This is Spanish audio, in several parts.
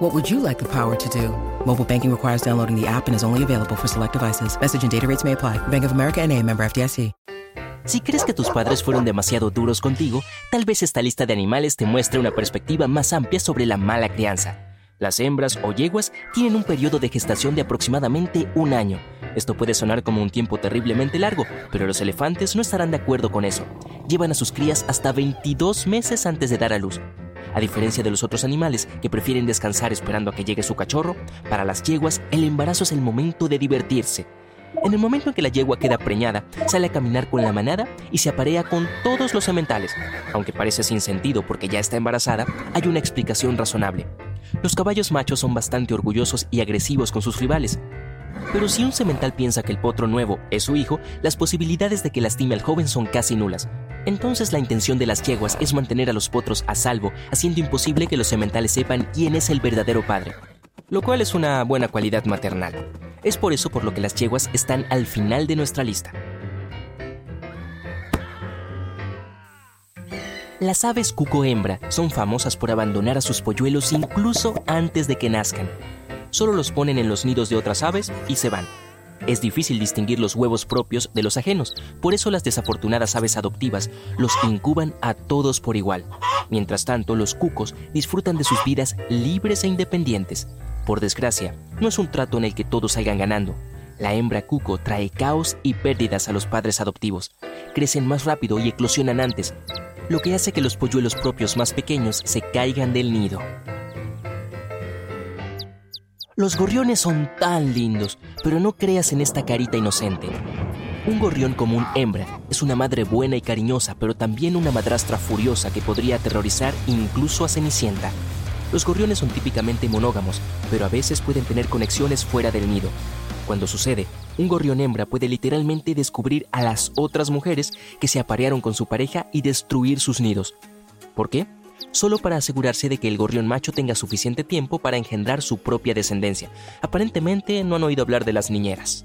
What would you like the power to do? Mobile banking requires downloading the app and is only available for select devices. Message and data rates may apply. Bank of America and a member FDIC. Si crees que tus padres fueron demasiado duros contigo, tal vez esta lista de animales te muestre una perspectiva más amplia sobre la mala crianza. Las hembras o yeguas tienen un periodo de gestación de aproximadamente un año. Esto puede sonar como un tiempo terriblemente largo, pero los elefantes no estarán de acuerdo con eso. Llevan a sus crías hasta 22 meses antes de dar a luz. A diferencia de los otros animales que prefieren descansar esperando a que llegue su cachorro, para las yeguas el embarazo es el momento de divertirse. En el momento en que la yegua queda preñada, sale a caminar con la manada y se aparea con todos los sementales. Aunque parece sin sentido porque ya está embarazada, hay una explicación razonable. Los caballos machos son bastante orgullosos y agresivos con sus rivales. Pero si un semental piensa que el potro nuevo es su hijo, las posibilidades de que lastime al joven son casi nulas. Entonces la intención de las yeguas es mantener a los potros a salvo, haciendo imposible que los sementales sepan quién es el verdadero padre. Lo cual es una buena cualidad maternal. Es por eso por lo que las yeguas están al final de nuestra lista. Las aves cuco hembra son famosas por abandonar a sus polluelos incluso antes de que nazcan. Solo los ponen en los nidos de otras aves y se van. Es difícil distinguir los huevos propios de los ajenos, por eso las desafortunadas aves adoptivas los incuban a todos por igual. Mientras tanto, los cucos disfrutan de sus vidas libres e independientes. Por desgracia, no es un trato en el que todos salgan ganando. La hembra cuco trae caos y pérdidas a los padres adoptivos. Crecen más rápido y eclosionan antes, lo que hace que los polluelos propios más pequeños se caigan del nido. Los gorriones son tan lindos, pero no creas en esta carita inocente. Un gorrión común hembra es una madre buena y cariñosa, pero también una madrastra furiosa que podría aterrorizar incluso a Cenicienta. Los gorriones son típicamente monógamos, pero a veces pueden tener conexiones fuera del nido. Cuando sucede, un gorrión hembra puede literalmente descubrir a las otras mujeres que se aparearon con su pareja y destruir sus nidos. ¿Por qué? Solo para asegurarse de que el gorrión macho tenga suficiente tiempo para engendrar su propia descendencia. Aparentemente no han oído hablar de las niñeras.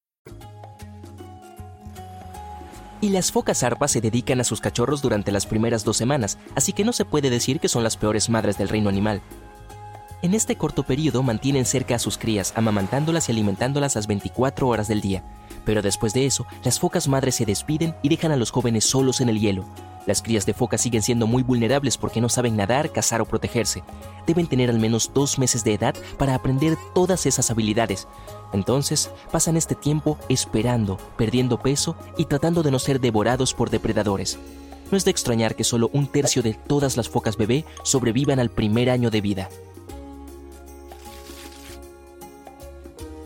Y las focas arpas se dedican a sus cachorros durante las primeras dos semanas, así que no se puede decir que son las peores madres del reino animal. En este corto periodo mantienen cerca a sus crías, amamantándolas y alimentándolas las 24 horas del día. Pero después de eso, las focas madres se despiden y dejan a los jóvenes solos en el hielo. Las crías de foca siguen siendo muy vulnerables porque no saben nadar, cazar o protegerse. Deben tener al menos dos meses de edad para aprender todas esas habilidades. Entonces, pasan este tiempo esperando, perdiendo peso y tratando de no ser devorados por depredadores. No es de extrañar que solo un tercio de todas las focas bebé sobrevivan al primer año de vida.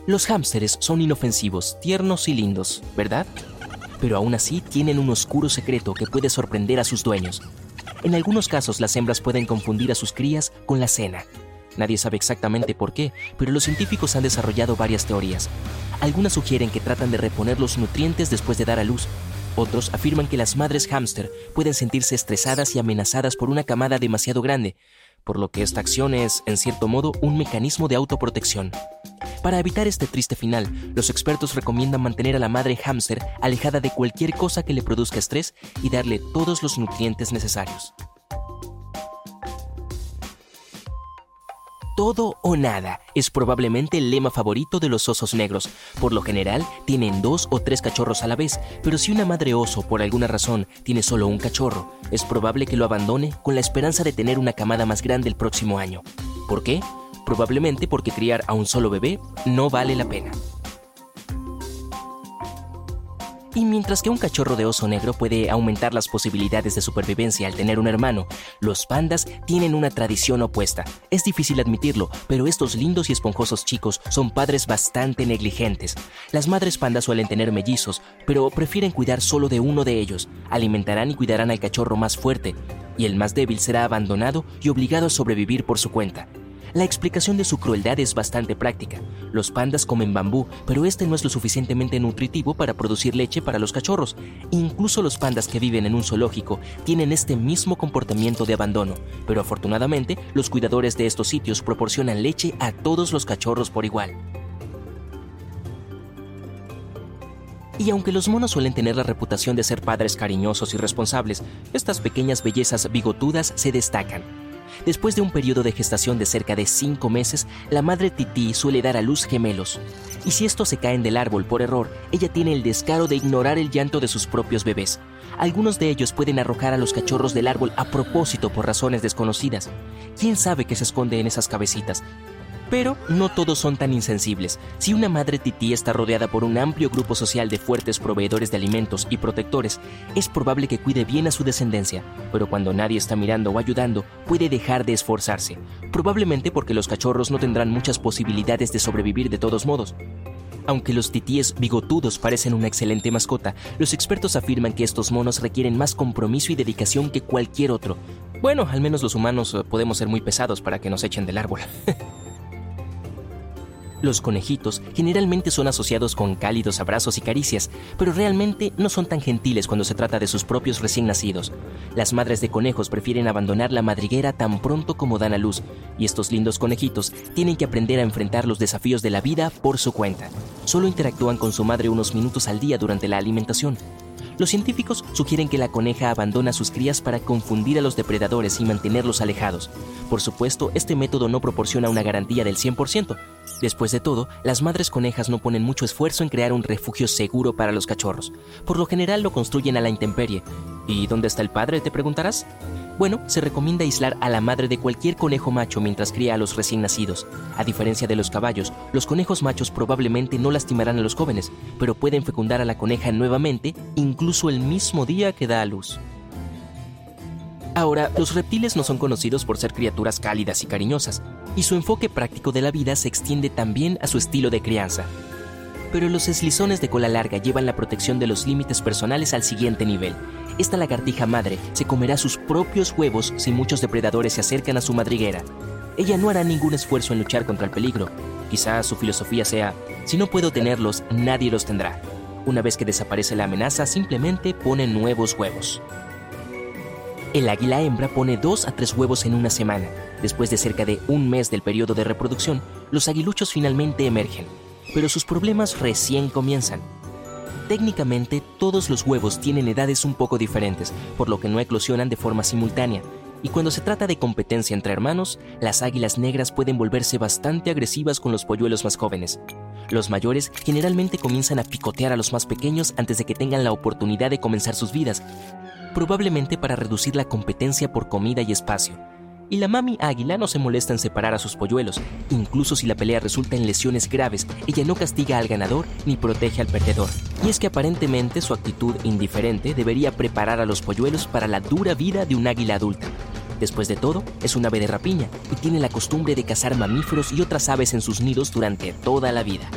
Los hámsteres son inofensivos, tiernos y lindos, ¿verdad? Pero aún así tienen un oscuro secreto que puede sorprender a sus dueños. En algunos casos las hembras pueden confundir a sus crías con la cena. Nadie sabe exactamente por qué, pero los científicos han desarrollado varias teorías. Algunas sugieren que tratan de reponer los nutrientes después de dar a luz. Otros afirman que las madres hámster pueden sentirse estresadas y amenazadas por una camada demasiado grande, por lo que esta acción es, en cierto modo, un mecanismo de autoprotección. Para evitar este triste final, los expertos recomiendan mantener a la madre hámster alejada de cualquier cosa que le produzca estrés y darle todos los nutrientes necesarios. Todo o nada es probablemente el lema favorito de los osos negros. Por lo general, tienen dos o tres cachorros a la vez, pero si una madre oso por alguna razón tiene solo un cachorro, es probable que lo abandone con la esperanza de tener una camada más grande el próximo año. ¿Por qué? Probablemente porque criar a un solo bebé no vale la pena. Y mientras que un cachorro de oso negro puede aumentar las posibilidades de supervivencia al tener un hermano, los pandas tienen una tradición opuesta. Es difícil admitirlo, pero estos lindos y esponjosos chicos son padres bastante negligentes. Las madres pandas suelen tener mellizos, pero prefieren cuidar solo de uno de ellos. Alimentarán y cuidarán al cachorro más fuerte, y el más débil será abandonado y obligado a sobrevivir por su cuenta. La explicación de su crueldad es bastante práctica. Los pandas comen bambú, pero este no es lo suficientemente nutritivo para producir leche para los cachorros. Incluso los pandas que viven en un zoológico tienen este mismo comportamiento de abandono, pero afortunadamente los cuidadores de estos sitios proporcionan leche a todos los cachorros por igual. Y aunque los monos suelen tener la reputación de ser padres cariñosos y responsables, estas pequeñas bellezas bigotudas se destacan. Después de un periodo de gestación de cerca de 5 meses, la madre tití suele dar a luz gemelos. Y si estos se caen del árbol por error, ella tiene el descaro de ignorar el llanto de sus propios bebés. Algunos de ellos pueden arrojar a los cachorros del árbol a propósito por razones desconocidas. ¿Quién sabe qué se esconde en esas cabecitas? Pero no todos son tan insensibles. Si una madre tití está rodeada por un amplio grupo social de fuertes proveedores de alimentos y protectores, es probable que cuide bien a su descendencia, pero cuando nadie está mirando o ayudando, puede dejar de esforzarse, probablemente porque los cachorros no tendrán muchas posibilidades de sobrevivir de todos modos. Aunque los titíes bigotudos parecen una excelente mascota, los expertos afirman que estos monos requieren más compromiso y dedicación que cualquier otro. Bueno, al menos los humanos eh, podemos ser muy pesados para que nos echen del árbol. Los conejitos generalmente son asociados con cálidos abrazos y caricias, pero realmente no son tan gentiles cuando se trata de sus propios recién nacidos. Las madres de conejos prefieren abandonar la madriguera tan pronto como dan a luz, y estos lindos conejitos tienen que aprender a enfrentar los desafíos de la vida por su cuenta. Solo interactúan con su madre unos minutos al día durante la alimentación. Los científicos sugieren que la coneja abandona sus crías para confundir a los depredadores y mantenerlos alejados. Por supuesto, este método no proporciona una garantía del 100%. Después de todo, las madres conejas no ponen mucho esfuerzo en crear un refugio seguro para los cachorros. Por lo general lo construyen a la intemperie. ¿Y dónde está el padre? te preguntarás. Bueno, se recomienda aislar a la madre de cualquier conejo macho mientras cría a los recién nacidos. A diferencia de los caballos, los conejos machos probablemente no lastimarán a los jóvenes, pero pueden fecundar a la coneja nuevamente incluso el mismo día que da a luz. Ahora, los reptiles no son conocidos por ser criaturas cálidas y cariñosas, y su enfoque práctico de la vida se extiende también a su estilo de crianza. Pero los eslizones de cola larga llevan la protección de los límites personales al siguiente nivel. Esta lagartija madre se comerá sus propios huevos si muchos depredadores se acercan a su madriguera. Ella no hará ningún esfuerzo en luchar contra el peligro. Quizás su filosofía sea, si no puedo tenerlos, nadie los tendrá. Una vez que desaparece la amenaza, simplemente pone nuevos huevos. El águila hembra pone dos a tres huevos en una semana. Después de cerca de un mes del periodo de reproducción, los aguiluchos finalmente emergen. Pero sus problemas recién comienzan. Técnicamente, todos los huevos tienen edades un poco diferentes, por lo que no eclosionan de forma simultánea. Y cuando se trata de competencia entre hermanos, las águilas negras pueden volverse bastante agresivas con los polluelos más jóvenes. Los mayores generalmente comienzan a picotear a los más pequeños antes de que tengan la oportunidad de comenzar sus vidas, probablemente para reducir la competencia por comida y espacio. Y la mami águila no se molesta en separar a sus polluelos, incluso si la pelea resulta en lesiones graves, ella no castiga al ganador ni protege al perdedor. Y es que aparentemente su actitud indiferente debería preparar a los polluelos para la dura vida de un águila adulta. Después de todo, es un ave de rapiña y tiene la costumbre de cazar mamíferos y otras aves en sus nidos durante toda la vida.